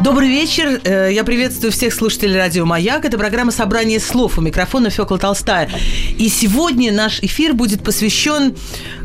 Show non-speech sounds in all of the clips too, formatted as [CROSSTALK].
Добрый вечер. Э, я приветствую всех слушателей радио «Маяк». Это программа «Собрание слов». У микрофона Фёкла Толстая. И сегодня наш эфир будет посвящен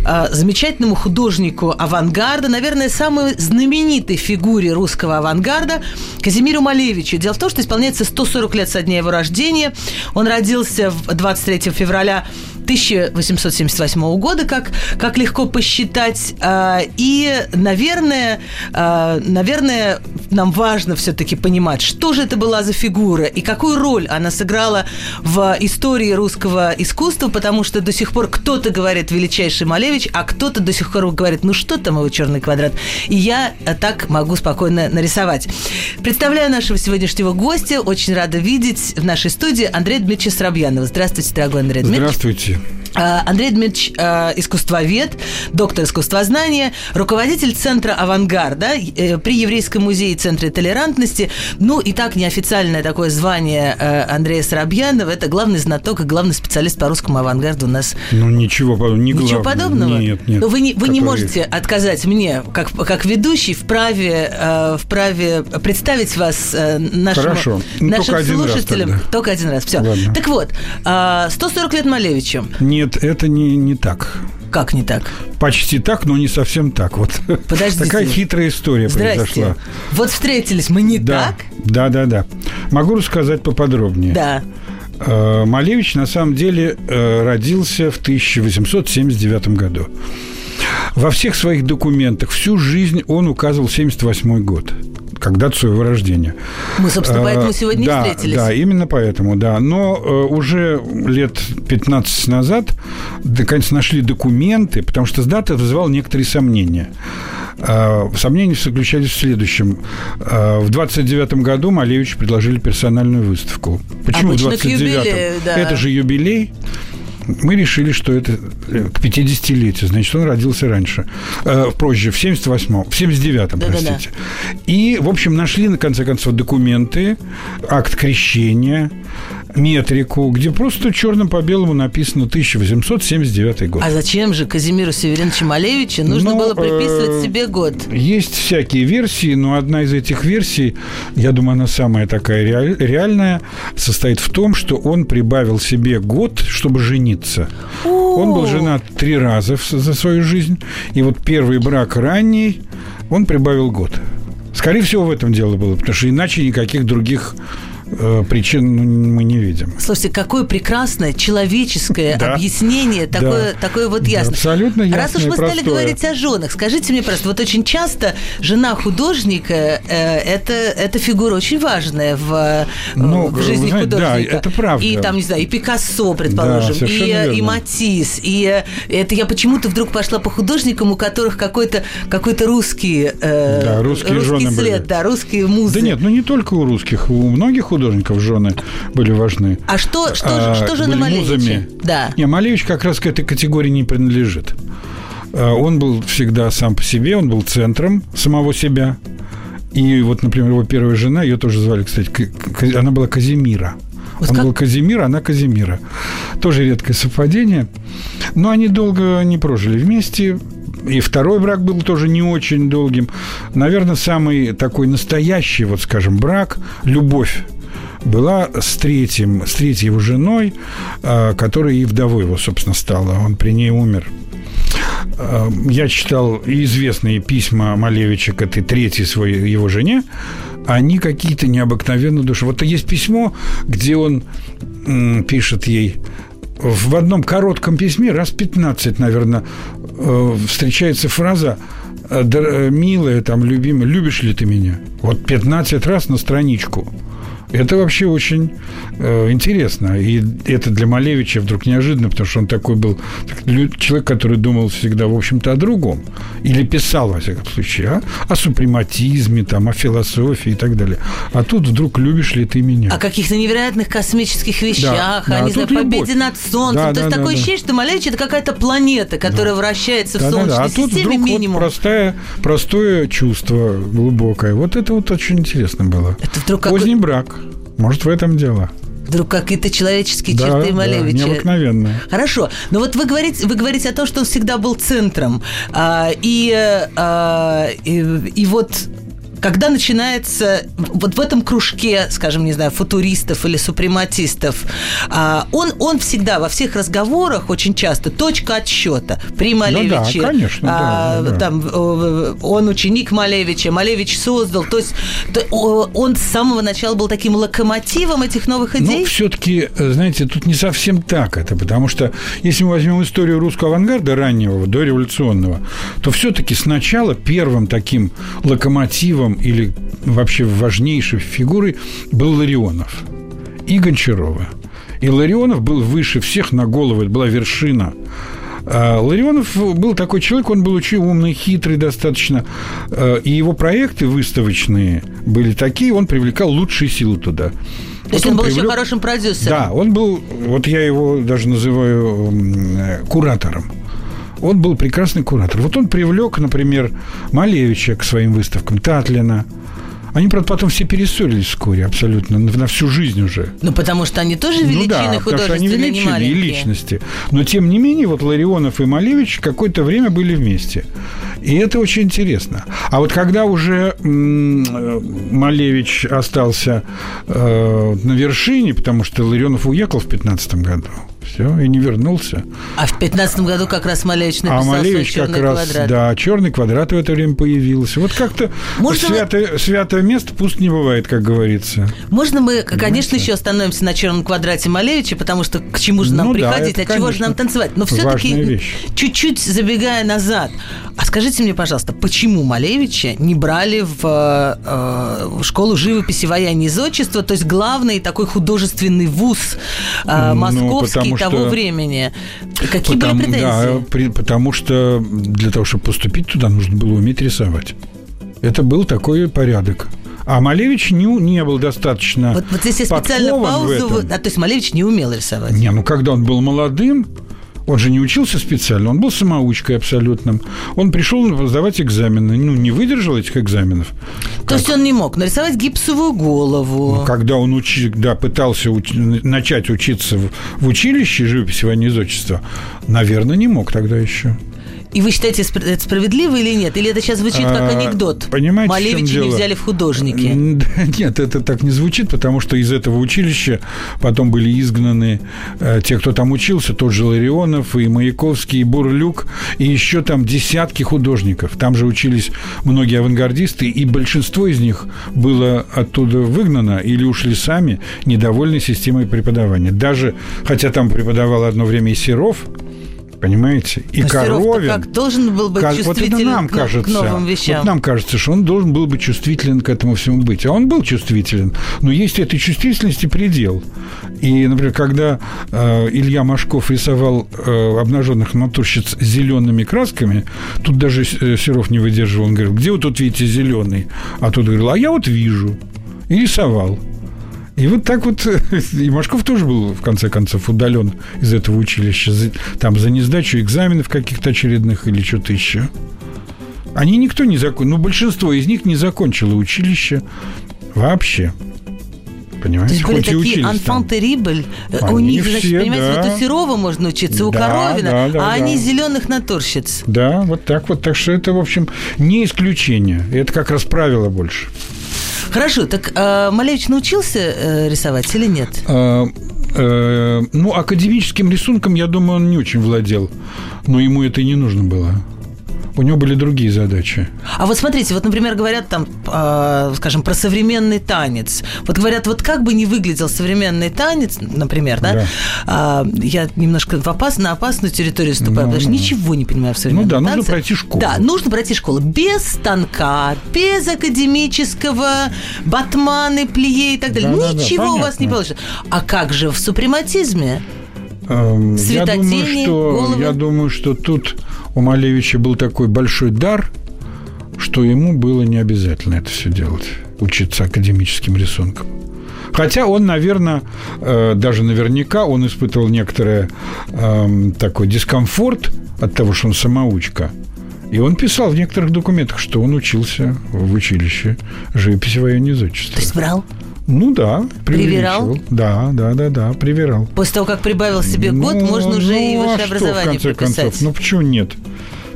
э, замечательному художнику авангарда, наверное, самой знаменитой фигуре русского авангарда Казимиру Малевичу. Дело в том, что исполняется 140 лет со дня его рождения. Он родился 23 февраля 1878 года, как, как легко посчитать. А, и, наверное, а, наверное, нам важно все-таки понимать, что же это была за фигура и какую роль она сыграла в истории русского искусства, потому что до сих пор кто-то говорит величайший Малевич, а кто-то до сих пор говорит, ну что там его черный квадрат. И я так могу спокойно нарисовать. Представляю нашего сегодняшнего гостя. Очень рада видеть в нашей студии Андрея Дмитриевича Срабьянова. Здравствуйте, дорогой Андрей Дмитриевич. Здравствуйте. Э, Андрей Дмитриевич э, искусствовед, доктор искусствознания, руководитель Центра «Авангарда» э, при Еврейском музее Центре толерантности. Ну, и так неофициальное такое звание Андрея Соробьянова – это главный знаток и главный специалист по русскому авангарду у нас. Ну, ничего подобного. Не ничего подобного? Нет, нет. Но вы не, вы не можете отказать мне, как, как ведущий, вправе, вправе представить вас нашим, Хорошо. Ну, нашим только слушателям. Один раз только один раз. Все. Ладно. Так вот, 140 лет Малевичу. Нет нет, это не, не так. Как не так? Почти так, но не совсем так. Вот Подождите. такая хитрая история Здрасте. произошла. Вот встретились мы не да, так? Да, да, да. Могу рассказать поподробнее. Да. Э, Малевич на самом деле э, родился в 1879 году. Во всех своих документах всю жизнь он указывал 78 год как дату своего рождения. Мы, собственно, а, поэтому сегодня да, встретились. Да, именно поэтому, да. Но э, уже лет 15 назад, наконец, нашли документы, потому что дата вызывала некоторые сомнения. Э, сомнения заключались в следующем. Э, в 29 году Малевич предложили персональную выставку. Почему Обычно в 29-м? Да. Это же юбилей мы решили, что это э, к 50-летию, значит, он родился раньше, э, позже, в 78-м, в 79-м, да, простите. Да, да. И, в общем, нашли, на конце концов, документы, акт крещения, метрику, где просто черным по белому написано 1879 год. А зачем же Казимиру Севериновичу Малевичу нужно ну, было приписывать э, себе год? Есть всякие версии, но одна из этих версий, я думаю, она самая такая реальная, состоит в том, что он прибавил себе год, чтобы жениться. О-о-о. Он был женат три раза за свою жизнь, и вот первый брак ранний, он прибавил год. Скорее всего, в этом дело было, потому что иначе никаких других причин ну, мы не видим. Слушайте, какое прекрасное человеческое да. объяснение, такое, да. такое вот ясно. Да, абсолютно ясно. Раз уж мы стали говорить о женах, скажите мне просто, вот очень часто жена художника э, это, это фигура очень важная в, э, ну, в жизни знаете, художника. Да, это правда. И там, не знаю, и Пикассо, предположим, да, и, и Матисс, и это я почему-то вдруг пошла по художникам, у которых какой-то какой русский, э, да, русские русский жены след, были. да, русские музы. Да нет, ну не только у русских, у многих художников жены были важны. А что, что, а, что же на Малевиче? Да. Не, Малевич как раз к этой категории не принадлежит. А, он был всегда сам по себе, он был центром самого себя. И вот, например, его первая жена, ее тоже звали, кстати, она была Казимира. Вот он как? был Казимир, она Казимира. Тоже редкое совпадение. Но они долго не прожили вместе. И второй брак был тоже не очень долгим. Наверное, самый такой настоящий, вот скажем, брак, любовь была с третьим, с третьей его женой, а, которая и вдовой его, собственно, стала. Он при ней умер. А, я читал известные письма Малевича к этой третьей своей его жене. Они какие-то необыкновенно души. Вот есть письмо, где он пишет ей в одном коротком письме, раз 15, наверное, э, встречается фраза «Милая, там, любимая, любишь ли ты меня?» Вот 15 раз на страничку. Это вообще очень э, интересно. И это для Малевича вдруг неожиданно, потому что он такой был человек, который думал всегда, в общем-то, о другом. Или писал, во всяком случае, а? о супрематизме, там, о философии и так далее. А тут вдруг любишь ли ты меня? О каких-то невероятных космических вещах, да, о, да, не а знаю, победе над Солнцем. Да, То да, есть да, такое да. ощущение, что Малевич – это какая-то планета, которая да. вращается да, в Солнечной да, да. А тут системе вдруг минимум. Вот простое, простое чувство глубокое. Вот это вот очень интересно было. Это вдруг как... Поздний брак. Может, в этом дело. Вдруг какие-то человеческие да, черты да, Малевича. необыкновенные. Хорошо. Но вот вы говорите, вы говорите о том, что он всегда был центром. А, и, а, и, и вот когда начинается вот в этом кружке, скажем, не знаю, футуристов или супрематистов, а, он, он всегда во всех разговорах очень часто точка отсчета при Малевиче. Ну да, конечно, а, да, да. Там, он ученик Малевича, Малевич создал. То есть он с самого начала был таким локомотивом этих новых идей? Ну, все-таки, знаете, тут не совсем так это, потому что если мы возьмем историю русского авангарда раннего, дореволюционного, то все-таки сначала первым таким локомотивом или вообще важнейшей фигурой был Ларионов и Гончарова. И Ларионов был выше всех на голову, это была вершина. А Ларионов был такой человек, он был очень умный, хитрый достаточно, и его проекты выставочные были такие, он привлекал лучшие силы туда. То вот есть он, он был привлек... еще хорошим продюсером. Да, он был, вот я его даже называю куратором. Он был прекрасный куратор. Вот он привлек, например, Малевича к своим выставкам, Татлина. Они, правда, потом все перессорились вскоре, абсолютно, на всю жизнь уже. Ну, потому что они тоже величины ну, да, потому что они величины и личности. Но, тем не менее, вот Ларионов и Малевич какое-то время были вместе. И это очень интересно. А вот когда уже Малевич остался э, на вершине, потому что Ларионов уехал в 15 году, все, и не вернулся. А в 15 году как раз Малевич написал А Малевич свой как раз, квадрат. да, черный квадрат в это время появился. Вот как-то Можно святое, мы... святое место пусть не бывает, как говорится. Можно мы, Понимаете? конечно, еще остановимся на черном квадрате Малевича, потому что к чему же нам ну, приходить, да, от чего же нам танцевать? Но все-таки чуть-чуть забегая назад, а скажите мне, пожалуйста, почему Малевича не брали в, э, в школу живописи, вояния и зодчества, то есть главный такой художественный вуз э, московский ну, того что... времени? Какие потому, были претензии? Да, при, потому что для того, чтобы поступить туда, нужно было уметь рисовать. Это был такой порядок. А Малевич не, не был достаточно Вот, вот здесь я специально паузу... А, то есть Малевич не умел рисовать? Не, ну когда он был молодым, он же не учился специально, он был самоучкой абсолютным. Он пришел сдавать экзамены, ну, не выдержал этих экзаменов. То как? есть он не мог нарисовать гипсовую голову? Ну, когда он учи, да, пытался уч... начать учиться в, в училище живописи военизочества, наверное, не мог тогда еще. И вы считаете, это справедливо или нет? Или это сейчас звучит как анекдот? Понимаете, Малевича не взяли в художники. [LAUGHS] Нет, это так не звучит, потому что из этого училища потом были изгнаны э, те, кто там учился, тот же Ларионов, и Маяковский, и Бурлюк, и еще там десятки художников. Там же учились многие авангардисты, и большинство из них было оттуда выгнано или ушли сами, недовольны системой преподавания. Даже, хотя там преподавал одно время и Серов, понимаете? И Коровин. как должен был быть как, чувствителен вот это нам к, кажется, к новым вещам. Вот нам кажется, что он должен был быть чувствителен к этому всему быть. А он был чувствителен. Но есть этой чувствительности предел. И, например, когда э, Илья Машков рисовал э, обнаженных натурщиц зелеными красками, тут даже Серов не выдерживал. Он говорил, где вы тут видите зеленый? А тут говорил, а я вот вижу. И рисовал. И вот так вот, [LAUGHS] и Машков тоже был, в конце концов, удален из этого училища, за, там, за несдачу экзаменов каких-то очередных или что-то еще. Они никто не закончил, ну, большинство из них не закончило училище вообще. Понимаете? То есть были Хоть такие enfant terrible. У Они них, значит, все, понимаете, да. вот у Серова можно учиться, у Да, Коровина, да, да, а да. они зеленых натурщиц. Да, вот так вот. Так что это, в общем, не исключение. Это как раз правило больше. Хорошо, так э, Малевич научился э, рисовать или нет? Э, э, ну, академическим рисунком, я думаю, он не очень владел. Но ему это и не нужно было. У него были другие задачи. А вот смотрите, вот, например, говорят там, э, скажем, про современный танец. Вот говорят, вот как бы ни выглядел современный танец, например, да, Да. э, я немножко в опас, на опасную территорию ступаю, Ну, потому что ну. ничего не понимаю в современном Ну да, нужно танце. пройти школу. Да, нужно пройти школу. Без станка, без академического, батманы, плие и так далее. Да-да-да, ничего у вас не получится. А как же в супрематизме? Эм, Я думаю, Светотени, что, головы. я думаю, что тут у Малевича был такой большой дар, что ему было не обязательно это все делать, учиться академическим рисункам. Хотя он, наверное, э, даже наверняка он испытывал некоторый эм, такой дискомфорт от того, что он самоучка. И он писал в некоторых документах, что он учился в училище живописи военного изотчества. То есть брал? Ну да, Привирал? Да, да, да, да, привирал. После того, как прибавил себе год, Ну, можно уже и ну, а высшее что, образование в конце приписать. концов? Ну, почему нет?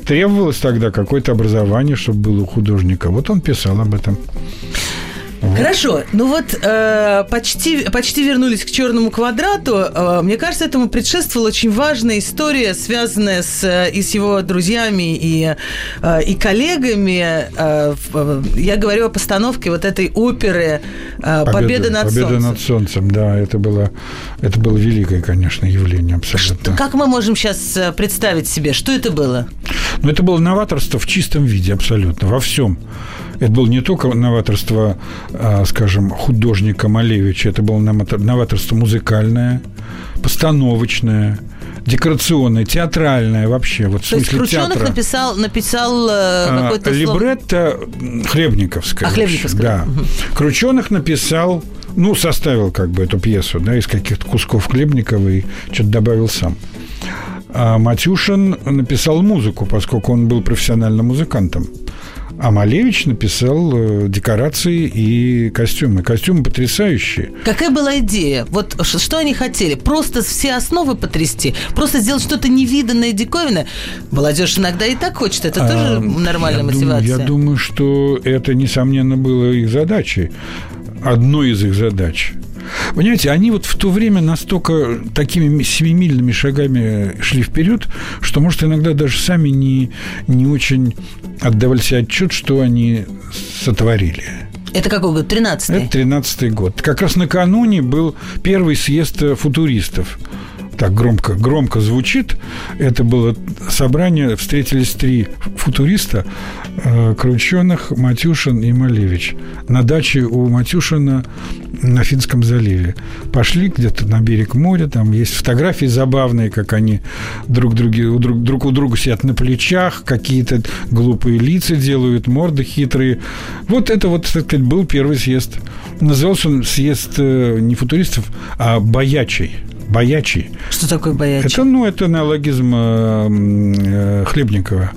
Требовалось тогда какое-то образование, чтобы было у художника. Вот он писал об этом. Хорошо, ну вот э, почти, почти вернулись к черному квадрату. Э, мне кажется, этому предшествовала очень важная история, связанная с, э, и с его друзьями, и, э, и коллегами. Э, э, я говорю о постановке вот этой оперы э, «Победа, над Победа солнцем». над солнцем, да, это было, это было великое, конечно, явление абсолютно. Как мы можем сейчас представить себе, что это было? Но это было новаторство в чистом виде абсолютно, во всем. Это было не только новаторство, а, скажем, художника Малевича, это было новатор- новаторство музыкальное, постановочное, декорационное, театральное вообще. Вот в То есть смысле Крученых театра. написал, написал э, А, какой-то слово- Либретто Хлебниковская. А, Хлебниковская, Да. Крученых написал, ну, составил как бы эту пьесу, да, из каких-то кусков Хлебникова и что-то добавил сам. А Матюшин написал музыку, поскольку он был профессиональным музыкантом. А Малевич написал э, декорации и костюмы. Костюмы потрясающие. Какая была идея? Вот что они хотели? Просто все основы потрясти? Просто сделать что-то невиданное, диковинное? Молодежь иногда и так хочет. Это тоже А, нормальная я мотивация. Думаю, я думаю, что это, несомненно, было их задачей. Одной из их задач. Понимаете, они вот в то время настолько такими семимильными шагами шли вперед, что, может, иногда даже сами не, не очень отдавали себе отчет, что они сотворили. Это какой год? 13 Это 13 год. Как раз накануне был первый съезд э, футуристов. Так громко, громко звучит. Это было собрание, встретились три футуриста, э, Крученых, Матюшин и Малевич. На даче у Матюшина на Финском заливе. Пошли где-то на берег моря, там есть фотографии забавные, как они друг, други, друг, друг у друга сидят на плечах, какие-то глупые лица делают, морды хитрые. Вот это вот, так сказать, был первый съезд. Назывался он съезд э, не футуристов, а боячий. Боячий. Что такое боячий? Это, ну, это неологизм э, э, Хлебникова.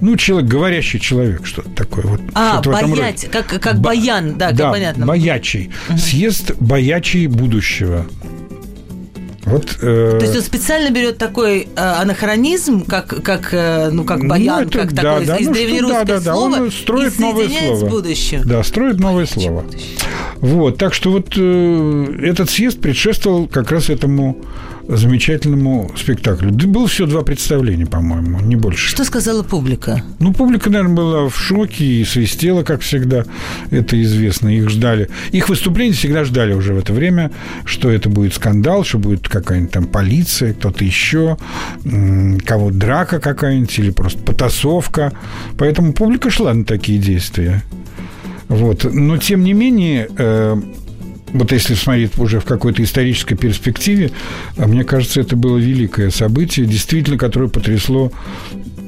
Ну, человек, говорящий человек, что-то такое. Вот, А, этом боять, как, как Ба- баян, да, как да, понятно. боячий. Съезд боячий будущего. Вот, э, То есть он специально берет такой э, анахронизм, как, как, э, ну, как ну, баян, это как да, такое да, из ну, древнерусское да, да, да, слово, он строит и новое слово. с будущим. Да, строит новое слово. Вот, так что вот э, этот съезд предшествовал как раз этому замечательному спектаклю. Да было всего два представления, по-моему, не больше. Что сказала публика? Ну, публика, наверное, была в шоке и свистела, как всегда. Это известно. Их ждали. Их выступления всегда ждали уже в это время, что это будет скандал, что будет какая-нибудь там полиция, кто-то еще, кого драка какая-нибудь или просто потасовка. Поэтому публика шла на такие действия. Вот. Но, тем не менее, э, вот если смотреть уже в какой-то исторической перспективе, а мне кажется, это было великое событие, действительно, которое потрясло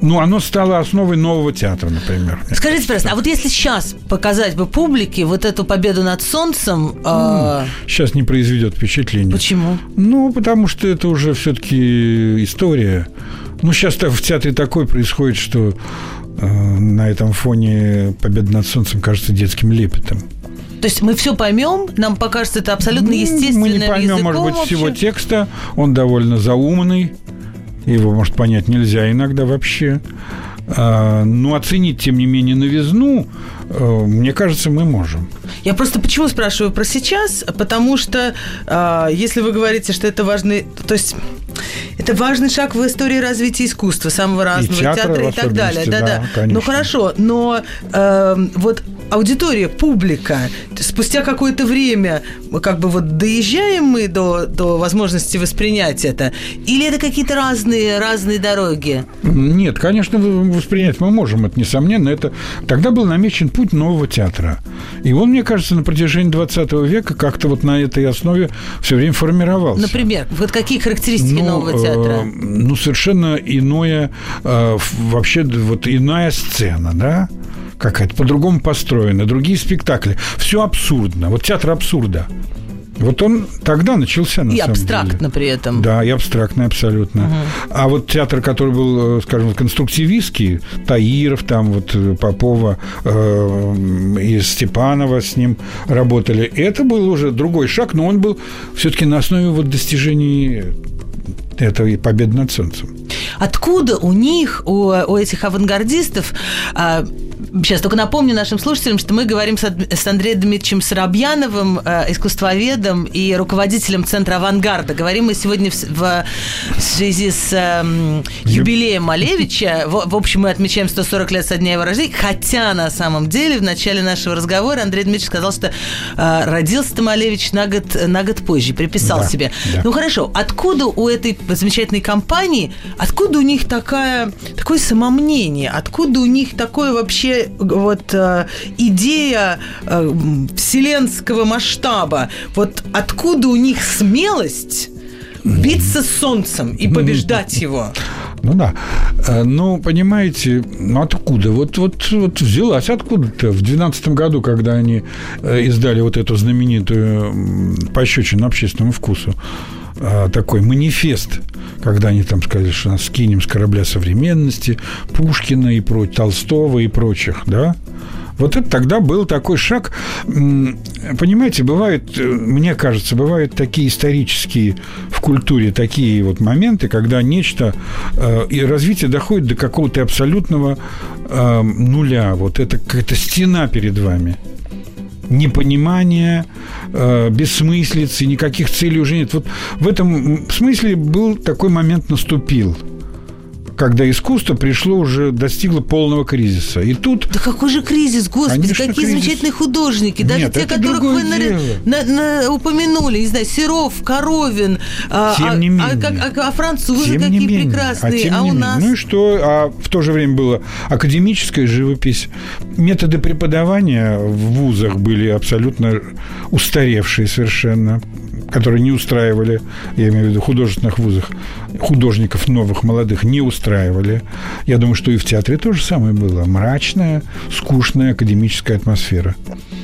ну, оно стало основой нового театра, например. Скажите, пожалуйста, а вот если сейчас показать бы публике вот эту победу над солнцем, э, Сейчас не произведет впечатления. почему? Ну, потому что это уже все-таки история. Ну, сейчас в театре такое происходит, что э, на этом фоне победа над солнцем кажется детским лепетом. То есть мы все поймем, нам покажется это абсолютно Ну, естественным Мы не поймем, языком может быть, всего текста. Он довольно заумный. Его, может, понять нельзя иногда вообще. А, Но оценить, тем не менее, новизну, э, мне кажется, мы можем. Я просто почему спрашиваю про сейчас? Потому что э, если вы говорите, что это важный... То есть Это важный шаг в истории развития искусства, самого разного, И театра театра и так далее. Да, да, да. конечно. Ну хорошо, но э, вот аудитория, публика, спустя какое-то время, как бы вот доезжаем мы до, до возможности воспринять это, или это какие-то разные, разные дороги? Нет, конечно, воспринять мы можем, это несомненно. Это... Тогда был намечен путь нового театра. И он, мне кажется, на протяжении 20 века как-то вот на этой основе все время формировался. Например, вот какие характеристики нового э, театра? ну, совершенно иное, э, вообще вот иная сцена, да? Какая-то по-другому построена, другие спектакли. Все абсурдно. Вот театр абсурда. Вот он тогда начался, на И самом абстрактно деле. при этом. Да, и абстрактный абсолютно. А вот театр, который был, э, скажем, конструктивистский, Таиров, там вот э, Попова э, и Степанова с ним работали, это был уже другой шаг, но он был все-таки на основе вот достижений этой победы над солнцем. Откуда у них, у, у этих авангардистов, а, сейчас только напомню нашим слушателям, что мы говорим с, Андреем Дмитриевичем Соробьяновым, э, искусствоведом и руководителем Центра авангарда. Говорим мы сегодня в, связи с эм, юбилеем Малевича. [LAUGHS] В, в общем, мы отмечаем 140 лет со дня его рождения, хотя на самом деле в начале нашего разговора Андрей Дмитриевич сказал, что э, родился-то Малевич на год, на год позже, приписал Да, себе. да. Ну хорошо, откуда у этой замечательной компании, откуда у них такая, такое самомнение, откуда у них такое вообще вот э, идея э, вселенского масштаба, вот откуда у них смелость биться с солнцем и побеждать его? Ну да. Э, Ну, понимаете, ну откуда? Вот, вот, вот взялась откуда-то. В 2012 году, когда они издали вот эту знаменитую пощечину общественному вкусу, такой манифест, когда они там сказали, что нас скинем с корабля современности, Пушкина и про Толстого и прочих, да? Вот это тогда был такой шаг. Понимаете, бывают, э, мне кажется, бывают такие исторические в культуре такие вот моменты, когда нечто э, и развитие доходит до какого-то абсолютного э, нуля. Вот это какая-то стена перед вами непонимание, э, бессмыслицы, никаких целей уже нет. Вот в этом смысле был такой момент наступил, когда искусство пришло уже, достигло полного кризиса. И тут Да какой же кризис, господи, Конечно, какие кризис. замечательные художники, даже Нет, те, которых вы дело. на- на- упомянули, не знаю, Серов, Коровин, а, Тем а- не а, менее. как- а- а французы Тем какие менее, прекрасные, а, не у менее. нас... Ну и что? А в то же время была академическая живопись. Методы преподавания в вузах были абсолютно устаревшие совершенно, которые не устраивали, я имею в виду художественных вузах, художников новых, молодых не устраивали. Я думаю, что и в театре то же самое было. Мрачная, скучная академическая атмосфера.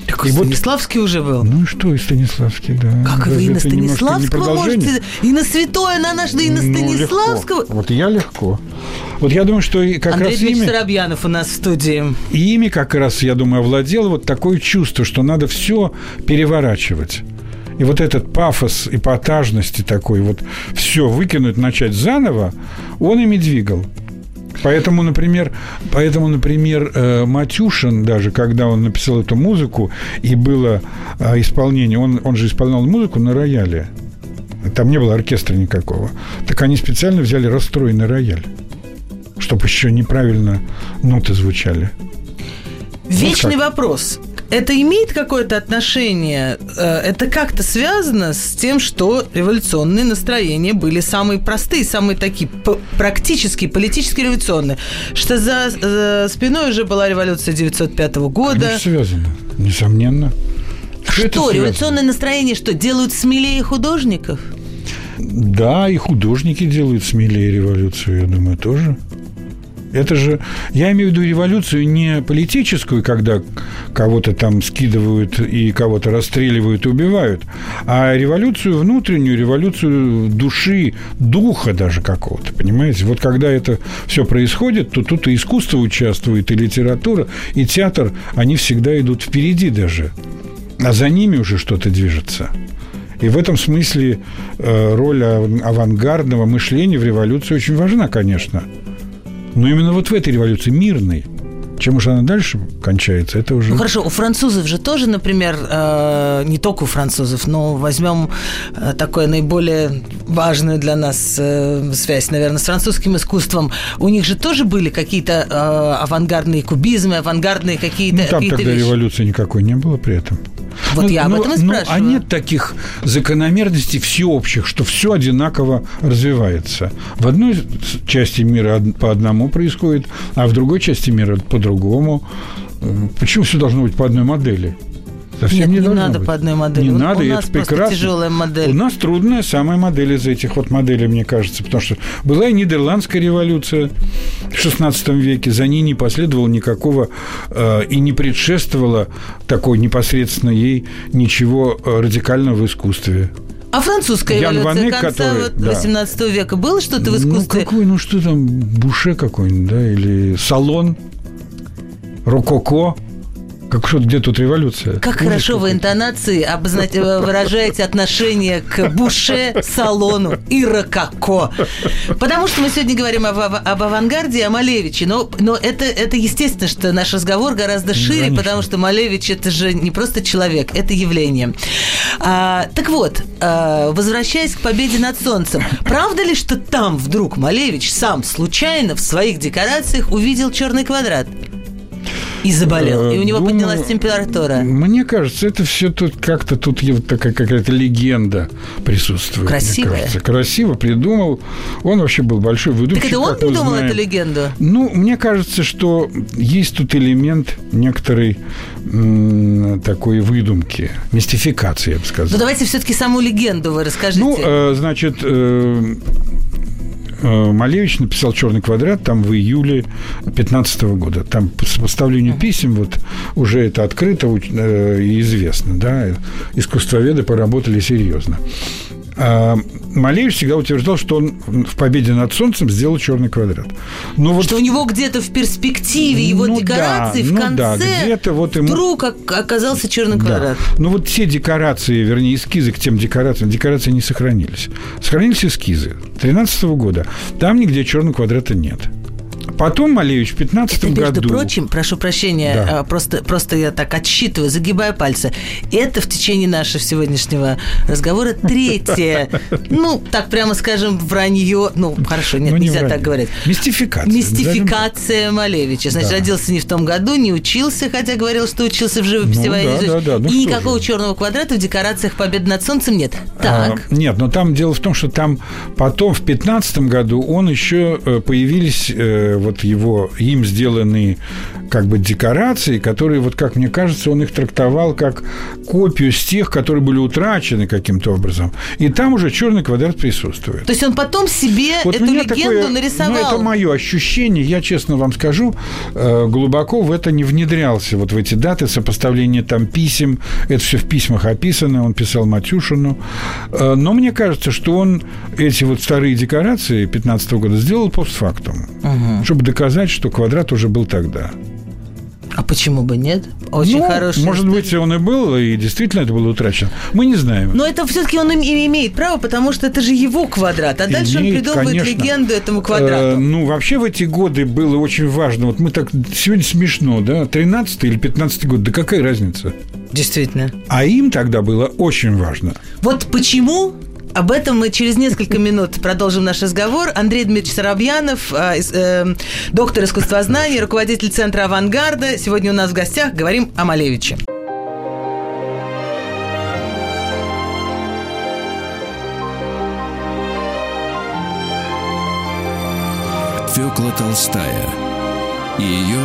Так и вот- Станиславский уже был. Ну и что, и Станиславский, да. Как вы Разве и на Станиславского можете... И на Святое на наш, да и на Ну, Станиславского. легко. Вот я легко. Вот я думаю, что и как Андрей раз ими, Соробьянов у нас в студии. ими как раз, я думаю, овладело вот такое чувство, что надо все переворачивать. И вот этот пафос эпатажности такой, вот все выкинуть, начать заново, он ими двигал. Поэтому, например, поэтому, например, э, Матюшин, даже когда он написал эту музыку, и было э, исполнение, он, он же исполнял музыку на рояле. Там не было оркестра никакого. Так они специально взяли расстроенный рояль, чтобы еще неправильно ноты звучали. Вечный как. вопрос. Это имеет какое-то отношение? э, Это как-то связано с тем, что революционные настроения были самые простые, самые такие п- практические, политически революционные. Что за э, спиной уже была революция 905 года. Конечно, связано, несомненно. Это Что, революционное настроение что, делают смелее художников? Да, и художники делают смелее революцию, я думаю, тоже. Это же, я имею в виду революцию не политическую, когда кого-то там скидывают и кого-то расстреливают и убивают, а революцию внутреннюю, революцию души, духа даже какого-то, понимаете? Вот когда это все происходит, то тут и искусство участвует, и литература, и театр, они всегда идут впереди даже, а за ними уже что-то движется. И в этом смысле э, роль ав- авангардного мышления в революции очень важна, конечно. Но именно вот в этой революции, мирной, Чем уж она дальше кончается, это уже... Ну хорошо, у французов же тоже, например, э, не только у французов, но возьмем э, такое наиболее важную для нас э, связь, наверное, с французским искусством. У них же тоже были какие-то э, авангардные кубизмы, авангардные какие-то Ну, там какие тогда вещи. революции никакой не было при этом. Вот я об этом и ну, спрашиваю. а нет таких закономерностей всеобщих, что все одинаково развивается. В одной части мира по одному происходит, а в другой части мира по-другому. Э, Почему все должно быть по одной модели? Совсем Нет, не, не должно надо быть. по одной модели. Не У- надо, у нас это прекрасно. тяжелая модель. У нас трудная самая модель из этих вот моделей, мне кажется, потому что была и Нидерландская революция в XVI веке, за ней не последовало никакого э, и не предшествовало такой непосредственно ей ничего э, радикального в искусстве. А французская Ян революция Ване, конца который- да. 18 века было что-то в Ну искусстве? какой, ну что там, Буше какой-нибудь, да, или Салон, Рококо. Как что, где тут революция? Как Ужас хорошо вы интонации обозна- э, выражаете отношение к буше, салону и рококо. Потому что мы сегодня говорим об, об авангарде и о Малевиче. Но, но это, это естественно, что наш разговор гораздо шире, конечно. потому что Малевич это же не просто человек, это явление. А, так вот, а, возвращаясь к победе над солнцем, правда ли, что там вдруг Малевич сам случайно в своих декорациях увидел черный квадрат? И заболел, и у него Э, Думаю, поднялась температура. Мне кажется, это все тут как-то тут вот такая какая-то легенда присутствует. кажется. Красиво придумал. Он вообще был большой выдумщик. Так это он придумал знаем. эту легенду? Ну, мне кажется, что есть тут элемент некоторой м, такой выдумки, мистификации, я бы сказал. Ну, давайте все-таки саму легенду вы расскажите. Ну, э, значит, э, э, Малевич написал «Черный квадрат» там в июле 15 года. Там по сопоставлению писем вот уже это открыто э, и известно, да, искусствоведы поработали серьезно. А Малевич всегда утверждал, что он в «Победе над солнцем» сделал черный квадрат. Но вот что у него где-то в перспективе его Ну декорации да, в ну конце да, где-то вот ему- вдруг ок- оказался черный Да. квадрат. Ну вот все декорации, вернее, эскизы к тем декорациям, декорации не сохранились. Сохранились эскизы 13 года. Там нигде черного квадрата нет. Потом Малевич в 15 Это, между году... прочим, прошу прощения, Да. а, просто, просто я так отсчитываю, загибаю пальцы. Это в течение нашего сегодняшнего разговора третье, [LAUGHS] ну, так прямо скажем, вранье. Ну, хорошо, нет, Ну, не нельзя вранье. так говорить. Мистификация. Мистификация Малевича. Значит, Да. родился не в том году, не учился, хотя говорил, что учился в живописи Ну, Валерий да, Ильич. да, да. Ну, И никакого же. черного квадрата в декорациях Победы над солнцем нет. А, Так. нет, но там дело в том, что там потом, в 15 году, он еще э, появились э, вот его, им сделанные как бы декорации, которые, вот как мне кажется, он их трактовал как копию с тех, которые были утрачены каким-то образом. И там уже черный квадрат присутствует. То есть он потом себе Вот эту легенду такое- нарисовал. Ну, это мое ощущение. Я, честно вам скажу, э, глубоко в это не внедрялся. Вот в эти даты, сопоставление там писем. Это все в письмах описано. Он писал Матюшину. Э, Но мне кажется, что он эти вот старые декорации 15 года сделал постфактум. Чтобы доказать, что квадрат уже был тогда. А почему бы нет? Очень Ну, хороший. Может быть, он и был, и действительно это было утрачено. Мы не знаем. Но это все-таки он им- имеет право, потому что это же его квадрат. А дальше он Имеет, придумывает конечно. легенду этому Э, квадрату. ну, вообще в эти годы было очень важно. Вот мы так сегодня смешно, да? 13 или 15 год, да какая разница? Действительно. А им тогда было очень важно. Вот почему об этом мы через несколько [LAUGHS] минут продолжим наш разговор. Андрей Дмитриевич Соробьянов, э, э, доктор искусствознания, руководитель Центра «Авангарда». Сегодня у нас в гостях говорим о Малевиче. Фёкла Толстая и ее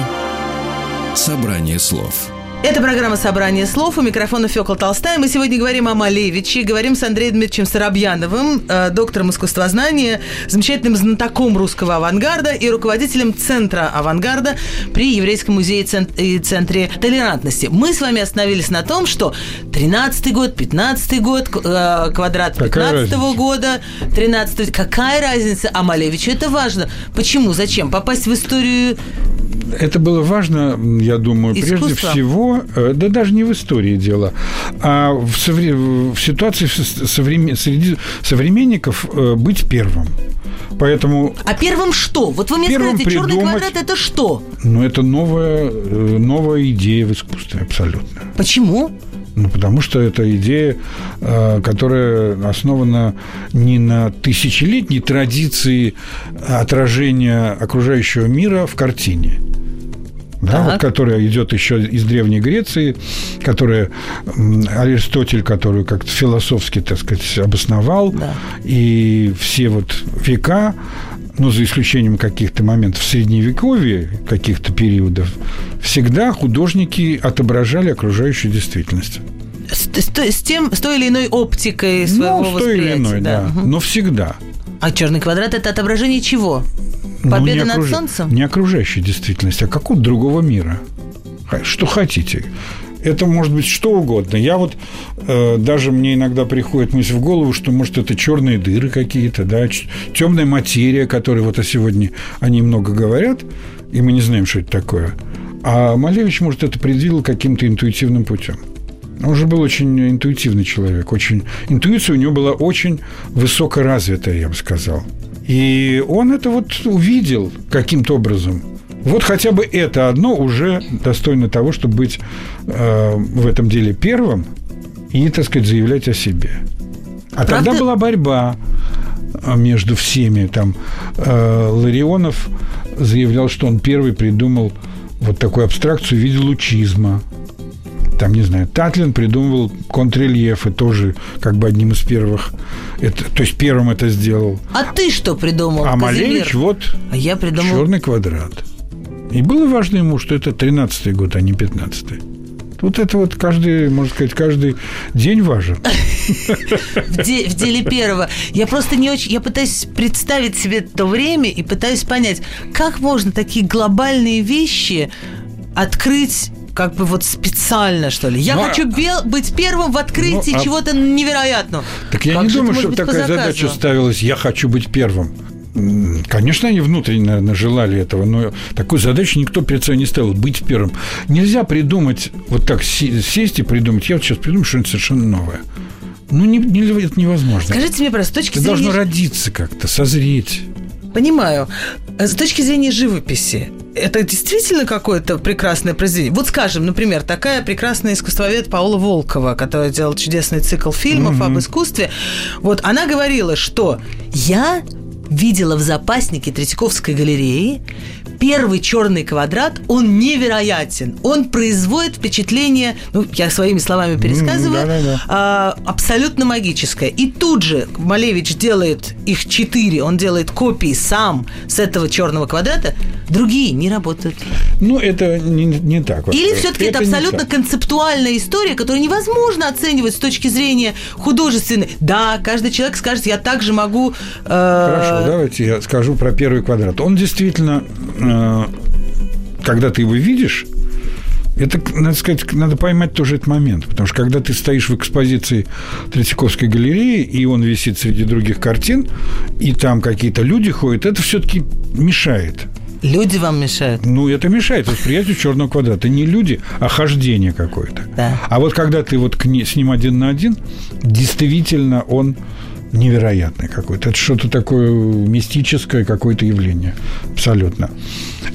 собрание слов. Это программа «Собрание слов». У микрофона Фёкла Толстая. Мы сегодня говорим о Малевиче. Говорим с Андреем Дмитриевичем Соробьяновым, э, доктором искусствознания, замечательным знатоком русского авангарда и руководителем Центра авангарда при Еврейском музее и Центре толерантности. Мы с вами остановились на том, что 13-й год, 15-й год, э, квадрат Какая 15-го разница? года, 13 Какая разница? А Малевичу это важно. Почему? Зачем? Попасть в историю Это было важно, я думаю, прежде Искусство? всего, э, да даже не в истории дело, а в, совре- в ситуации современ- среди современников э, быть первым. Поэтому... А первым что? Вот вы мне скажете, черный придумать- квадрат это что? Ну, это новая, э, новая идея в искусстве, абсолютно. Почему? Ну, потому что это идея, которая основана не на тысячелетней традиции отражения окружающего мира в картине. Да, вот, которая идет еще из Древней Греции, которая Аристотель, которую как-то философски, так сказать, обосновал, Да. и все вот века, ну, за исключением каких-то моментов в Средневековье, каких-то периодов, всегда художники отображали окружающую действительность. С, с- с тем, с той или иной оптикой своего ну, с той или восприятия. иной, да. Мгм. Но всегда. А черный квадрат это отображение чего? Ну, Победа не над окружа- солнцем? Не окружающей действительности, а какого-то другого мира. Что хотите. Это может быть что угодно. Я вот э, даже мне иногда приходит мысль в голову, что может это черные дыры какие-то, да, темная материя, которая вот а сегодня они много говорят, и мы не знаем, что это такое. А Малевич, может, это предвидел каким-то интуитивным путем. Он же был очень интуитивный человек. Очень... Интуиция у него была очень высокоразвитая, я бы сказал. И он это вот увидел каким-то образом. Вот хотя бы это одно уже достойно того, чтобы быть э, в этом деле первым и, так сказать, заявлять о себе. А Правда? тогда была борьба э, между всеми. Там э, Ларионов заявлял, что он первый придумал вот такую абстракцию в виде лучизма. Там, не знаю, Татлин придумывал контррельефы тоже как бы одним из первых. Это, то есть первым это сделал. А ты что придумал, А? Малевич вот А я придумал... черный квадрат. И было важно ему, что это 13-й год, а не 15-й. Вот это вот каждый, можно сказать, каждый день важен. [LAUGHS] в, де- в деле первого. Я просто не очень... Я пытаюсь представить себе то время и пытаюсь понять, как можно такие глобальные вещи открыть как бы вот специально, что ли. Я Ну, а- хочу бел- быть первым в открытии Ну, а- чего-то невероятного. Так я Как не думаю, что быть такая задача ставилась «я хочу быть первым». Конечно, они внутренне, наверное, желали этого, но такую задачу никто перед собой не ставил – быть первым. Нельзя придумать, вот так сесть и придумать, я вот сейчас придумаю что-нибудь совершенно новое. Ну, не, не- это невозможно. Скажите мне, просто с точки это зрения... должно родиться как-то, созреть. Понимаю. Э, С точки зрения живописи, это действительно какое-то прекрасное произведение? Вот скажем, например, такая прекрасная искусствовед Паула Волкова, которая делала чудесный цикл фильмов об искусстве, вот она говорила, что я видела в запаснике Третьяковской галереи первый черный квадрат, он невероятен. Он производит впечатление, ну, я своими словами пересказываю, да-да-да. а, абсолютно магическое. И тут же Малевич делает их четыре, он делает копии сам с этого черного квадрата, другие не работают. Ну, это не, не так. Или все-таки это, не абсолютно концептуальная история, которую невозможно оценивать с точки зрения художественной. Да, каждый человек скажет, я также могу... э, Хорошо, давайте я скажу про первый квадрат. Он действительно, когда ты его видишь, это, надо сказать, надо поймать тоже этот момент. Потому что когда ты стоишь в экспозиции Третьяковской галереи, и он висит среди других картин, и там какие-то люди ходят, это все-таки мешает. Люди вам мешают. Ну, это мешает восприятию черного квадрата. Не люди, а хождение какое-то. Да. А вот когда ты вот к ней- с ним один на один, действительно он невероятный какой-то. Это что-то такое мистическое какое-то явление. Абсолютно.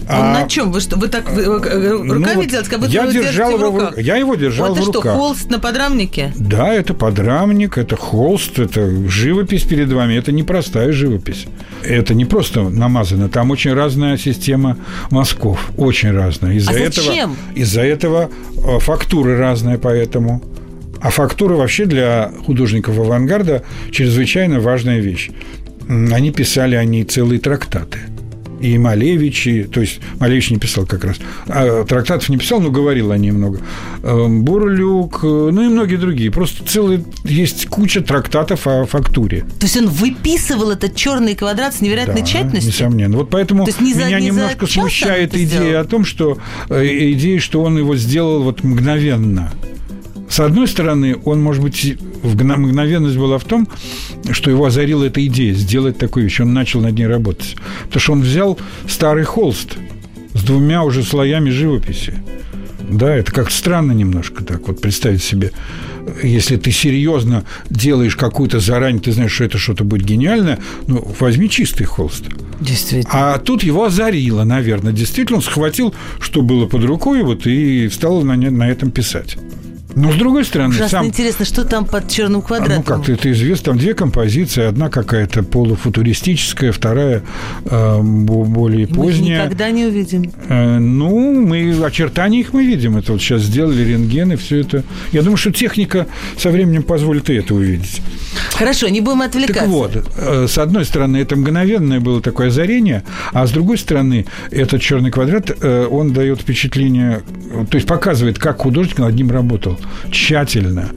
Он А, на чем? Вы что, вы так вы, э, ну руками вот делаете, как будто я вы держал его в руках? руках. Я его держал Вот в это что, руках. холст на подрамнике? Да, это подрамник, это холст, это живопись перед вами. Это непростая живопись. Это не просто намазано. Там очень разная система мазков. Очень разная. Из-за А этого, из-за этого э, фактуры разные поэтому. А фактура вообще для художников авангарда чрезвычайно важная вещь. Они писали они целые трактаты. И Малевич, и, то есть Малевич не писал как раз, а трактатов не писал, но говорил о ней много. Э, Бурлюк, э, ну и многие другие. Просто целый, есть куча трактатов о фактуре. То есть он выписывал этот черный квадрат с невероятной Да, тщательностью? Несомненно. Вот поэтому То есть не за- меня не немножко смущает идея сделал? о том, что э, идея, что он его сделал вот мгновенно. С одной стороны, он, может быть, мгновенность была в том, что его озарила эта идея сделать такую вещь. Он начал над ней работать. Потому что он взял старый холст с двумя уже слоями живописи. Да, это как странно немножко так вот представить себе если ты серьезно делаешь какую-то заранее, ты знаешь, что это что-то будет гениальное, ну, возьми чистый холст. Действительно. А тут его озарило, наверное. Действительно, он схватил, что было под рукой, вот, и стал на, на этом писать. Но с другой стороны, Ужасно сам... интересно, что там под черным А, квадратом? Ну, как-то это известно. Там две композиции. Одна какая-то полуфутуристическая, вторая э, бо- более Мы поздняя. никогда не увидим. Э, ну, мы очертания их мы видим. Это вот сейчас сделали рентген и все это. Я думаю, что техника со временем позволит и это увидеть. Хорошо, не будем отвлекаться. Так вот, э, с одной стороны, это мгновенное было такое озарение, а с другой стороны, этот черный квадрат, э, он дает впечатление, то есть показывает, как художник над ним работал тщательно.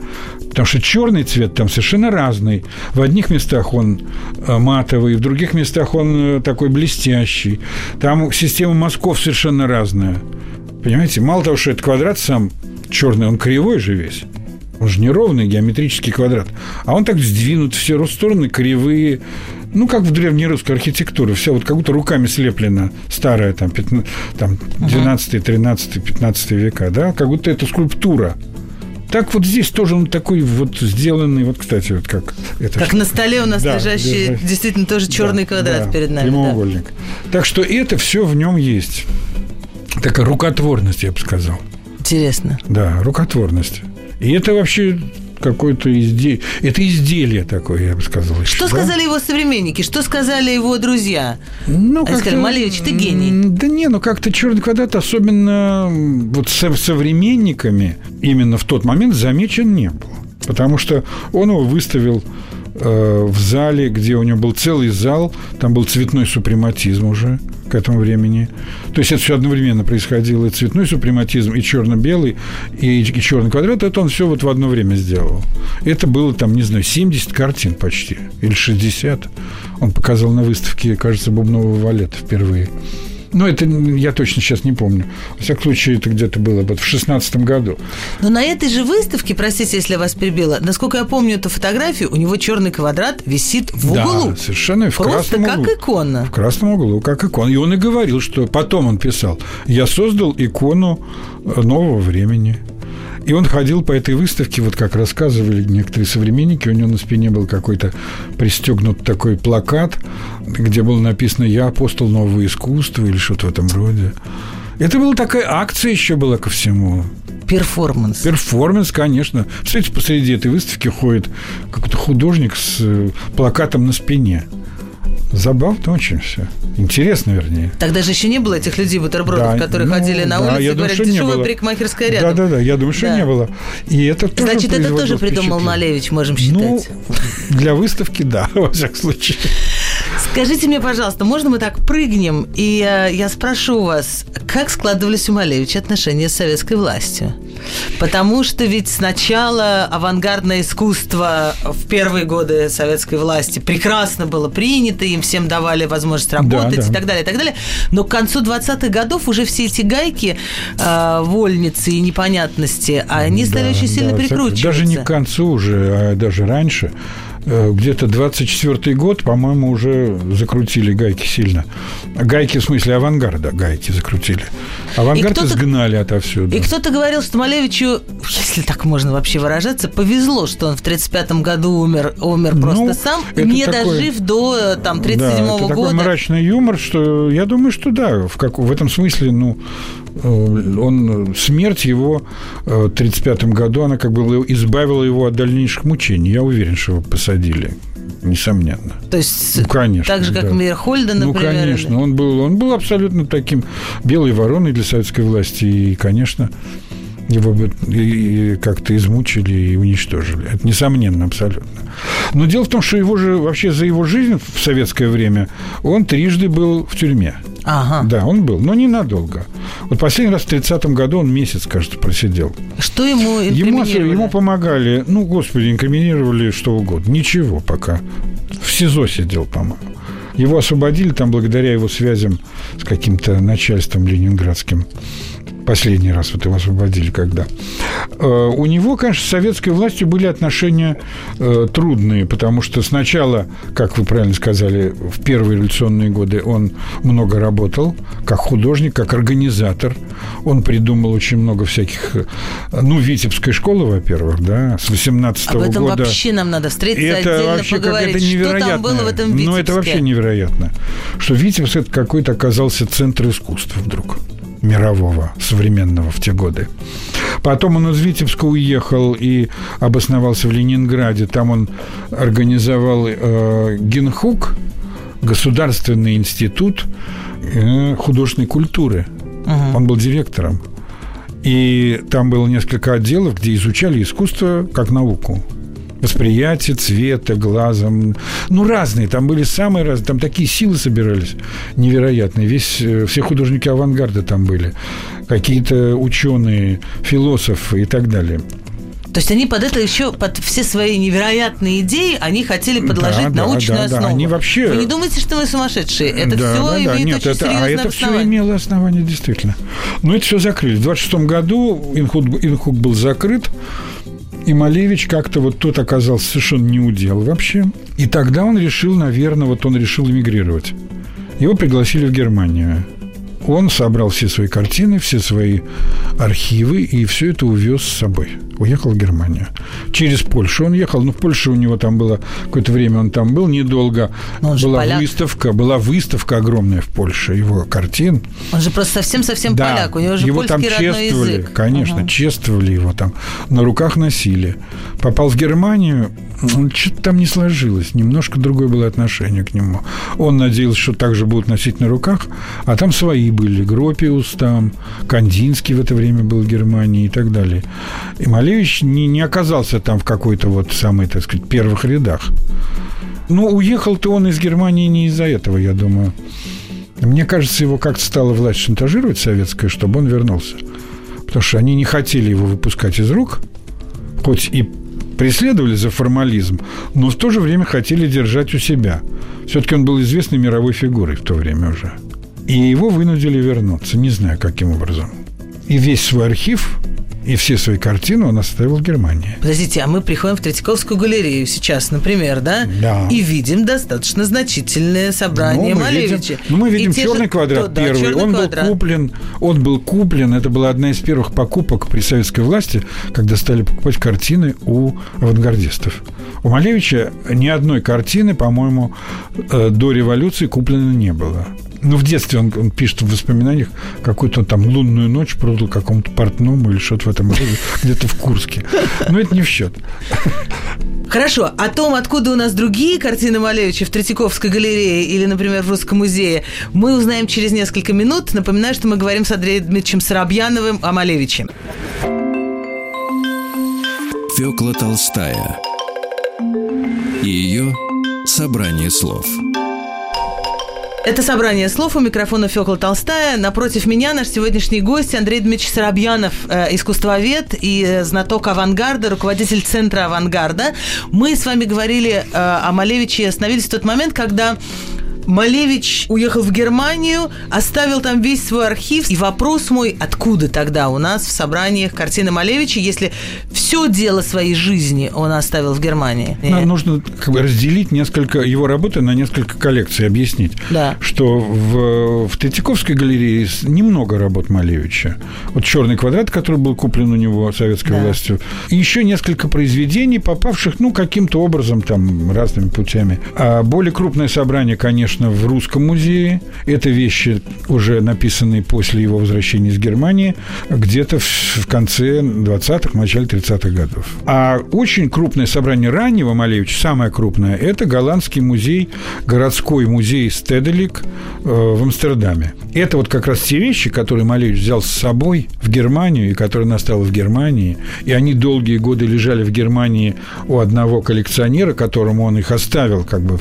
Потому что черный цвет там совершенно разный. В одних местах он э, матовый, в других местах он э, такой блестящий. Там система мазков совершенно разная. Понимаете? Мало того, что этот квадрат сам черный, он кривой же весь. Он же неровный геометрический квадрат. А он так сдвинут все стороны, кривые. Ну, как в древнерусской архитектуре. Все вот как будто руками слеплено. Старая, там, 15, там 12, 13, 15 века, да? Как будто это скульптура. Так вот здесь тоже он такой вот сделанный, вот, кстати, вот как это Как что- на столе у нас Да, лежащий лежащий. действительно тоже черный Да, квадрат да, перед нами. да. Прямоугольник. Так что это все в нем есть. Такая рукотворность, я бы сказал. Интересно. Да, рукотворность. И это вообще какое-то изделие. Это изделие такое, я бы сказал. еще, Что да? сказали его современники? Что сказали его друзья? Ну, Они сказали, «Малевич, ты гений». Да не, ну как-то черный квадрат, особенно вот со современниками, именно в тот момент замечен не был. Потому что он его выставил э, в зале, где у него был целый зал, там был цветной супрематизм уже к этому времени. То есть это все одновременно происходило, и цветной супрематизм, и черно-белый, и, и черный квадрат, это он все вот в одно время сделал. Это было там, не знаю, 70 картин почти, или 60. Он показал на выставке, кажется, бубнового валета впервые. Ну, это я точно сейчас не помню. Во всяком случае, это где-то было вот в шестнадцатом году. Но на этой же выставке, простите, если я вас перебила, насколько я помню эту фотографию, у него черный квадрат висит в углу. Да, совершенно в Просто красном как углу. икона. В красном углу, как икона. И он и говорил, что потом он писал, я создал икону э, нового времени. И он ходил по этой выставке, вот как рассказывали некоторые современники, у него на спине был какой-то пристегнут такой плакат, где было написано «Я апостол нового искусства» или что-то в этом роде. Это была такая акция еще была ко всему. Перформанс. Перформанс, конечно. Кстати, посреди этой выставки ходит какой-то художник с э, плакатом на спине. Забавно очень все. Интересно, вернее. Тогда же еще не было этих людей бутербродов, Да, которые ну, ходили на да, улице я и думаю, что не дешевая парикмахерская Да, рядом. да, да, я думаю, что Да. не было. И это тоже Значит, это тоже придумал. Малевич, можем Ну, считать. для выставки, да, [LAUGHS] во всяком случае. Скажите мне, пожалуйста, можно мы так прыгнем? И э, я спрошу вас, как складывались у Малевича отношения с советской властью? Потому что ведь сначала авангардное искусство в первые годы советской власти прекрасно было принято, им всем давали возможность работать да. и так далее, и так далее. Но к концу 20-х годов уже все эти гайки, э, вольницы и непонятности, они стали Да, очень сильно да, прикручиваться. Даже не к концу уже, а даже раньше. Э, Где-то 24-й год, по-моему, уже закрутили гайки сильно. Гайки, в смысле, авангарда гайки закрутили. Авангард изгнали отовсюду. И кто-то говорил, что Малевичу, если так можно вообще выражаться, повезло, что он в 35 году умер, умер просто Ну, сам, не такой- дожив до там, 37 да, это такой года. мрачный юмор, что я думаю, что да, в, как, в этом смысле, ну, он, смерть его э, в 35 году, она как бы избавила его от дальнейших мучений. Я уверен, что его посадили. Несомненно. То есть, Ну, конечно, так же, как да. Мейерхольда, Ну, например. конечно, он был, он был абсолютно таким белой вороной для советской власти, и, конечно, его бы как-то измучили и уничтожили. Это несомненно, абсолютно. Но дело в том, что его же вообще за его жизнь в советское время он трижды был в тюрьме. Ага. Да, он был, но ненадолго. Вот последний раз в 30-м году он месяц, кажется, просидел. Что ему Ему, ему помогали, ну, господи, инкриминировали что угодно. Ничего пока. В СИЗО сидел, по-моему. Его освободили там благодаря его связям с каким-то начальством ленинградским. Последний раз вот его освободили когда. Э, у него, конечно, с советской властью были отношения э, трудные, потому что сначала, как вы правильно сказали, в первые революционные годы он много работал как художник, как организатор. Он придумал очень много всяких... Э, ну, Витебская школа, во-первых, да, с 18 -го Об этом года. вообще нам надо встретиться это отдельно вообще поговорить. это невероятно. Что там было в этом Витебске? Ну, это вообще невероятно. Что Витебск это какой-то оказался центр искусства вдруг мирового, современного в те годы. Потом он из Витебска уехал и обосновался в Ленинграде. Там он организовал э, Генхук, Государственный институт э, художественной культуры. Мгм. Он был директором. И там было несколько отделов, где изучали искусство как науку. Восприятие цвета, глазом. Ну, разные. Там были самые разные. Там такие силы собирались невероятные. Весь, э, все художники авангарда там были. Какие-то ученые, философы и так далее. То есть они под это еще, под все свои невероятные идеи, они хотели подложить Да, да, научную да, да. основу. Они вообще- Вы не думаете, что мы сумасшедшие? Это Да, все да, да. имеет Нет, очень это, а серьезное это все основание. имело основание, действительно. Но это все закрыли. В 26 году Инхук, Инхук был закрыт, и Малевич как-то вот тот оказался совершенно не удел вообще. И тогда он решил, наверное, вот он решил эмигрировать. Его пригласили в Германию. Он собрал все свои картины, все свои архивы и все это увез с собой. Уехал в Германию. Через Польшу он ехал. Ну, в Польше у него там было какое-то время, он там был недолго. Но он была поляк. выставка, была выставка огромная в Польше его картин. Он же просто совсем-совсем Да, поляк. У него же его польский там чествовали, язык. конечно, Ага. чествовали его там, на руках носили. Попал в Германию, что-то там не сложилось, немножко другое было отношение к нему. Он надеялся, что так же будут носить на руках, а там свои были, Гропиус там, Кандинский в это время был в Германии и так далее. И Малевич не, не оказался там в какой-то вот самой, так сказать, первых рядах. Ну, уехал-то он из Германии не из-за этого, я думаю. Мне кажется, его как-то стала власть шантажировать советская, чтобы он вернулся. Потому что они не хотели его выпускать из рук, хоть и преследовали за формализм, но в то же время хотели держать у себя. Все-таки он был известной мировой фигурой в то время уже. И его вынудили вернуться, не знаю, каким образом. И весь свой архив, и все свои картины он оставил в Германии. Подождите, а мы приходим в Третьяковскую галерею сейчас, например, да? Да. И видим достаточно значительное собрание Ну, мы Малевича. видим, ну, мы И видим те же- черный квадрат да, первый. черный он квадрат. был куплен. Он был куплен. Это была одна из первых покупок при советской власти, когда стали покупать картины у авангардистов. У Малевича ни одной картины, по-моему, э, до революции куплено не было. Ну, в детстве он, он пишет в воспоминаниях, какую-то там лунную ночь продал какому-то портному или что-то в этом роде, где-то в Курске. Но это не в счет. Хорошо, о том, откуда у нас другие картины Малевича в Третьяковской галерее или, например, в Русском музее, мы узнаем через несколько минут. Напоминаю, что мы говорим с Андреем Дмитриевичем Соробьяновым о Малевиче. Фёкла Толстая и ее собрание слов. Это собрание слов у микрофона Фёкла Толстая. Напротив меня наш сегодняшний гость Андрей Дмитриевич Соробьянов, э, искусствовед и э, знаток авангарда, руководитель Центра авангарда. Мы с вами говорили э, о Малевиче и остановились в тот момент, когда Малевич уехал в Германию, оставил там весь свой архив. И вопрос мой, откуда тогда у нас в собраниях картины Малевича, если все дело своей жизни он оставил в Германии? Нам нужно как бы разделить несколько его работы на несколько коллекций, объяснить, Да. что в, в Третьяковской галерее немного работ Малевича. Вот «Черный квадрат», который был куплен у него советской Да. властью, и еще несколько произведений, попавших, ну, каким-то образом, там, разными путями. А более крупное собрание, конечно, в Русском музее. Это вещи, уже написанные после его возвращения из Германии, где-то в, конце 20-х, начале 30-х годов. А очень крупное собрание раннего Малевича, самое крупное, это голландский музей, городской музей Стеделик э, в Амстердаме. Это вот как раз те вещи, которые Малевич взял с собой в Германию, и которые оставил в Германии. И они долгие годы лежали в Германии у одного коллекционера, которому он их оставил, как бы,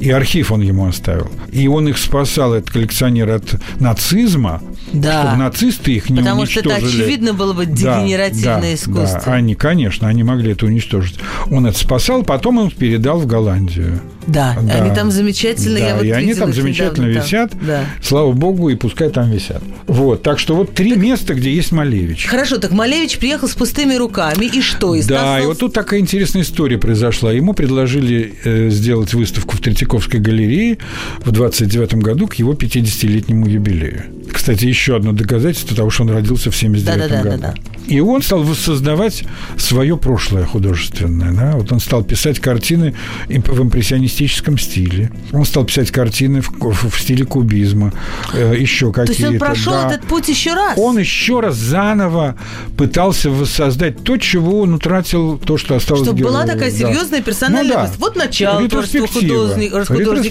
и архив он ему оставил. И он их спасал, этот коллекционер, от нацизма, Да. чтобы нацисты их не Потому что это уничтожили. очевидно было бы Да, дегенеративное да, искусство. Да, они, конечно, они могли это уничтожить. Он это спасал, потом он передал в Голландию. Да, Да. они там замечательно. Да, я вот и они там замечательно недавно там. висят. Да. Слава богу, и пускай там висят. Вот, так что вот три места, где есть Малевич. Хорошо, так Малевич приехал с пустыми руками, и что? И Да, стал- и вот тут такая интересная история произошла. Ему предложили э, сделать выставку в Третьяковской галерее в 29 году к его 50-летнему юбилею. Кстати, еще одно доказательство того, что он родился в 79 Да-да-да, году. да-да. И он стал воссоздавать свое прошлое художественное. Да? Вот он стал писать картины в импрессионистическом стиле. Он стал писать картины в, в- в стиле кубизма. э, еще То какие-то. есть он прошел да. этот путь еще раз? Он еще раз заново пытался воссоздать то, чего он утратил, то, что осталось Чтобы была такая да. серьезная персональная Ну да. Вот начало творчества художника.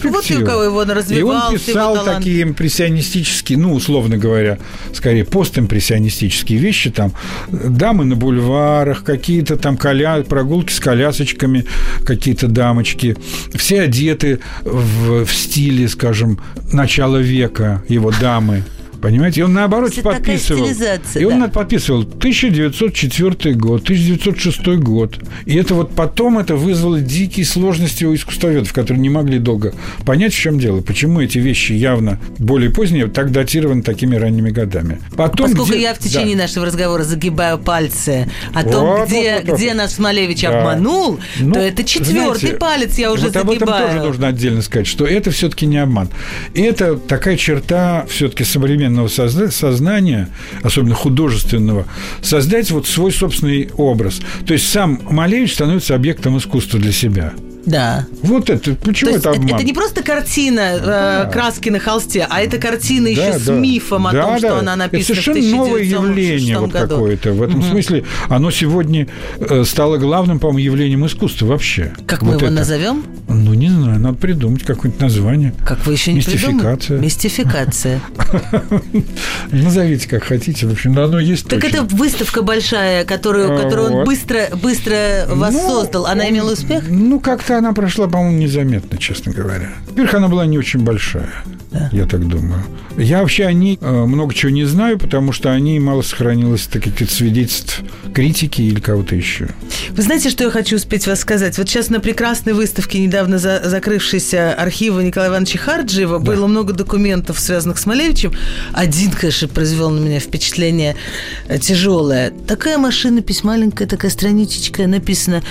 Вот и у кого его он И развивался, он его писал такие импрессионистические, ну, условно говоря, скорее постимпрессионистические вещи, там, дамы на бульварах, какие-то там коля... прогулки с колясочками, какие-то дамочки, все одеты в, в стиле, скажем, начала века, его дамы. Понимаете? И он наоборот Это подписывал. И он да. подписывал 1904 год, 1906 год. И это вот потом это вызвало дикие сложности у искусствоведов, которые не могли долго понять, в чем дело. Почему эти вещи явно более поздние так датированы такими ранними годами. Потом Поскольку где- я в течение Да. нашего разговора загибаю пальцы о том, Вот, где, вот, вот, где нас Малевич Да. обманул, Ну, то это четвертый знаете, палец я уже вот об этом загибаю. тоже нужно отдельно сказать, что это все-таки не обман. И это такая черта все-таки современного созна- сознания, особенно художественного, создать вот свой собственный образ. То есть сам Малевич становится объектом искусства для себя. Да. Вот это, почему То это обман? это не просто картина э, краски на холсте, а это картина еще Да, с да. мифом о Да, том, да. что она написана Это совершенно в новое 1906 явление вот году. какое-то. В этом смысле оно сегодня э, стало главным, по-моему, явлением искусства вообще. Как мы Вот его это. назовем? Ну, не знаю, надо придумать какое-нибудь название. Как вы еще не придумали? Мистификация. Мистификация. [LAUGHS] Назовите как хотите. В общем, оно есть Так это выставка большая, которую, А, он вот. быстро, быстро воссоздал. Она он- имела успех? Ну, как-то она прошла, по-моему, незаметно, честно говоря. Во-первых, она была не очень большая. Я так думаю. Я вообще о ней э, много чего не знаю, потому что о ней мало сохранилось таких свидетельств критики или кого-то еще. Вы знаете, что я хочу успеть вас сказать? Вот сейчас на прекрасной выставке, недавно за- закрывшейся архива Николая Ивановича Харджиева, было много документов, связанных с Малевичем. Один, конечно, произвел на меня впечатление э, тяжелое. Такая машинопись маленькая, такая страничечка, написано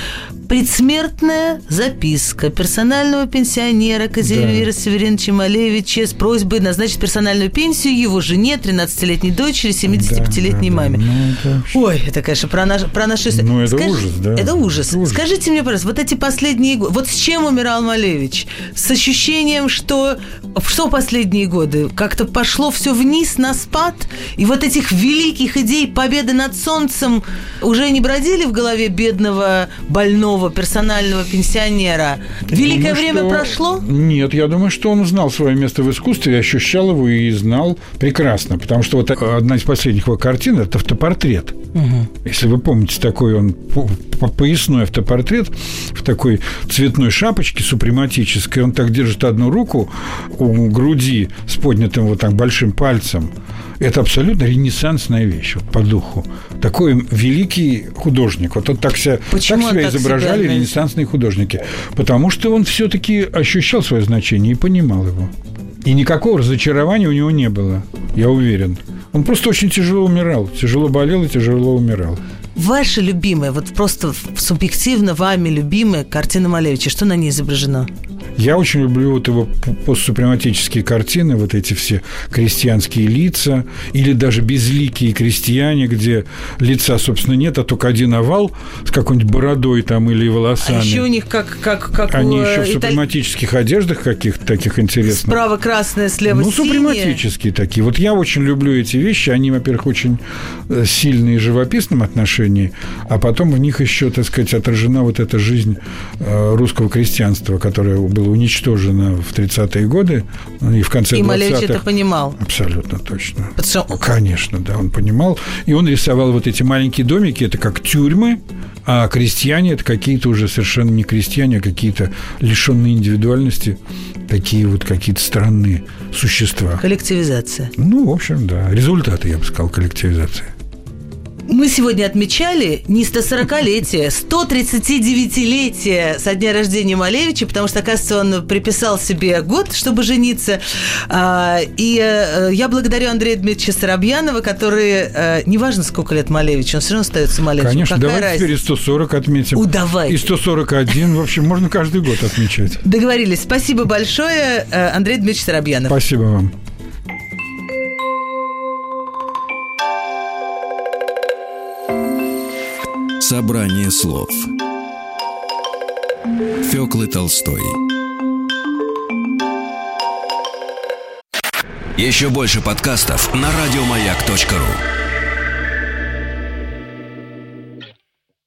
«Предсмертная записка персонального пенсионера Казимира Севериновича Малевича с просьбой назначить персональную пенсию его жене, 13-летней дочери, 75-летней Да, да, маме». да. Ну, это Ой, это, конечно, про, наш, про наши... Ну, это ужас, да. Это ужас. Это ужас. Скажите мне, пожалуйста, вот эти последние годы... Вот с чем умирал Малевич? С ощущением, что... Что последние годы? Как-то пошло все вниз, на спад? И вот этих великих идей победы над солнцем уже не бродили в голове бедного, больного, персонального пенсионера? Великое Думаю, время что- прошло? Нет, я думаю, что он знал свое место в искусстве, ощущал его и знал прекрасно. Потому что вот одна из последних его картин – это автопортрет. Если вы помните, такой он поясной автопортрет в такой цветной шапочке супрематической. Он так держит одну руку у груди с поднятым вот так большим пальцем. Это абсолютно ренессансная вещь вот, по духу. Такой великий художник. Вот он так себя, Почему так себя так изображали себя- ренессансные художники. Потому что он все-таки ощущал свое значение и понимал его. И никакого разочарования у него не было, я уверен. Он просто очень тяжело умирал, тяжело болел и тяжело умирал. Ваша любимая, вот просто субъективно вами любимая картина Малевича, что на ней изображено? Я очень люблю вот его постсупрематические картины, вот эти все крестьянские лица, или даже безликие крестьяне, где лица, собственно, нет, а только один овал с какой-нибудь бородой там или волосами. А еще у них как, как, как Они у, еще в э, супрематических одеждах каких-то таких интересных. Справа красное, слева Ну, синее. супрематические такие. Вот я очень люблю эти вещи. Они, во-первых, очень э, сильные в живописном отношении, а потом в них еще, так сказать, отражена вот эта жизнь э, русского крестьянства, которая была уничтожена в 30-е годы ну, и в конце И 20-х. Малевич это понимал. Абсолютно точно. Потому Конечно, да, он понимал. И он рисовал вот эти маленькие домики, это как тюрьмы, а крестьяне это какие-то уже совершенно не крестьяне, а какие-то лишенные индивидуальности, такие вот какие-то странные существа. Коллективизация. Ну, в общем, да. Результаты, я бы сказал, коллективизации. Мы сегодня отмечали не 140-летие, 139-летие со дня рождения Малевича, потому что, оказывается, он приписал себе год, чтобы жениться. А, и э, я благодарю Андрея Дмитриевича Соробьянова, который, э, неважно, сколько лет Малевич, он все равно остается Малевичем. Конечно, Какая давайте разница? теперь и 140 отметим. У, давайте. И 141. В общем, можно каждый год отмечать. Договорились. Спасибо большое, э, Андрей Дмитриевич Соробьянов. Спасибо вам. Собрание слов. Фёклы Толстой. Еще больше подкастов на радиомаяк.ру